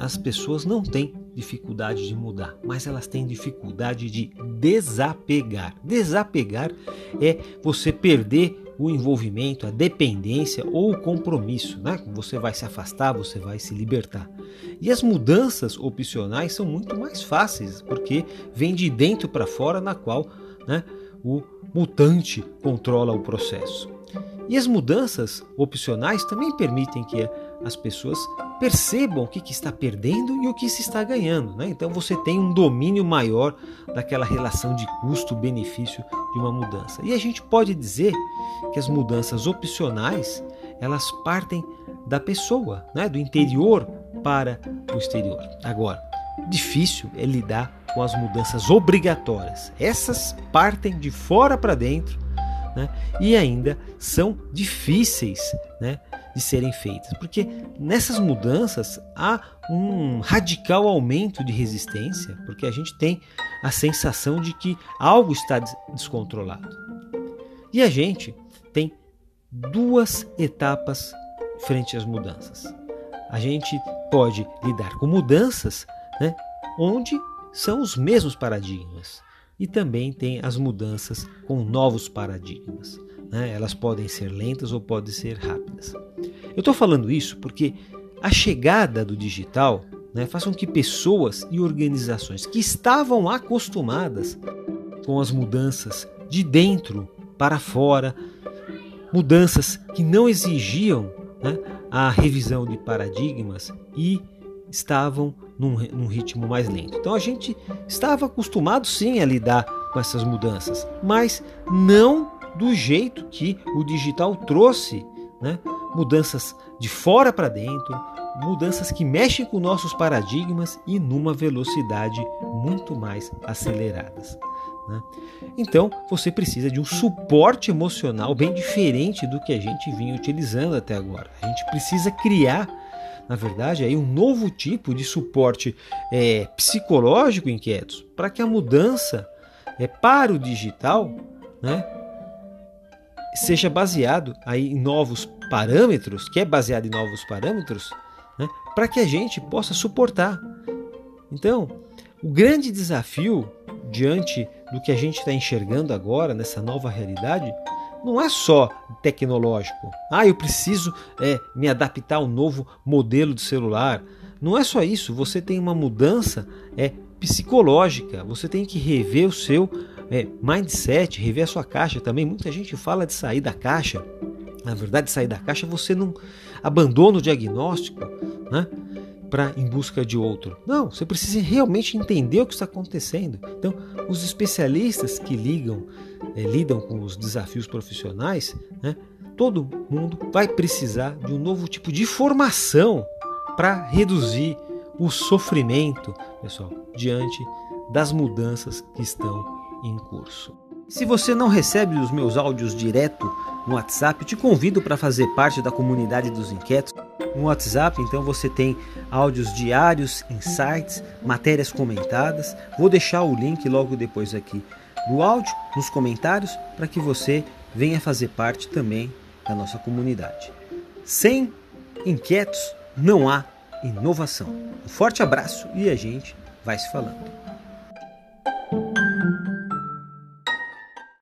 as pessoas não têm dificuldade de mudar, mas elas têm dificuldade de desapegar. Desapegar é você perder o envolvimento, a dependência ou o compromisso, né? Você vai se afastar, você vai se libertar. E as mudanças opcionais são muito mais fáceis, porque vem de dentro para fora, na qual né, o mutante controla o processo. E as mudanças opcionais também permitem que as pessoas percebam o que, está perdendo e o que se está ganhando. Né? Então você tem um domínio maior daquela relação de custo-benefício de uma mudança. E a gente pode dizer que as mudanças opcionais elas partem da pessoa, né? do interior para o exterior. Agora, difícil é lidar com as mudanças obrigatórias. Essas partem de fora para dentro né? e ainda são difíceis né? de serem feitas, porque nessas mudanças há um radical aumento de resistência, porque a gente tem a sensação de que algo está descontrolado. E a gente tem duas etapas frente às mudanças. A gente pode lidar com mudanças né, onde são os mesmos paradigmas e também tem as mudanças com novos paradigmas. Né? Elas podem ser lentas ou podem ser rápidas. Eu estou falando isso porque a chegada do digital né, faz com que pessoas e organizações que estavam acostumadas com as mudanças de dentro para fora, mudanças que não exigiam né, a revisão de paradigmas e estavam num, num ritmo mais lento. Então a gente estava acostumado sim a lidar com essas mudanças, mas não do jeito que o digital trouxe, né? mudanças de fora para dentro, mudanças que mexem com nossos paradigmas e numa velocidade muito mais aceleradas. Né? Então você precisa de um suporte emocional bem diferente do que a gente vinha utilizando até agora. A gente precisa criar na verdade, aí um novo tipo de suporte é, psicológico inquietos para que a mudança é, para o digital né, seja baseado aí em novos parâmetros, que é baseado em novos parâmetros, né, para que a gente possa suportar. Então, o grande desafio diante do que a gente está enxergando agora nessa nova realidade não é só tecnológico. Ah, eu preciso é, me adaptar ao novo modelo de celular. Não é só isso. Você tem uma mudança é psicológica. Você tem que rever o seu é, mindset, rever a sua caixa também. Muita gente fala de sair da caixa. Na verdade, sair da caixa você não abandona o diagnóstico, né? Para em busca de outro. Não, você precisa realmente entender o que está acontecendo. Então, os especialistas que ligam, é, lidam com os desafios profissionais, né, todo mundo vai precisar de um novo tipo de formação para reduzir o sofrimento, pessoal, diante das mudanças que estão em curso. Se você não recebe os meus áudios direto no WhatsApp, te convido para fazer parte da comunidade dos inquietos. No WhatsApp, então, você tem áudios diários, insights, matérias comentadas. Vou deixar o link logo depois aqui no áudio, nos comentários, para que você venha fazer parte também da nossa comunidade. Sem inquietos não há inovação. Um forte abraço e a gente vai se falando.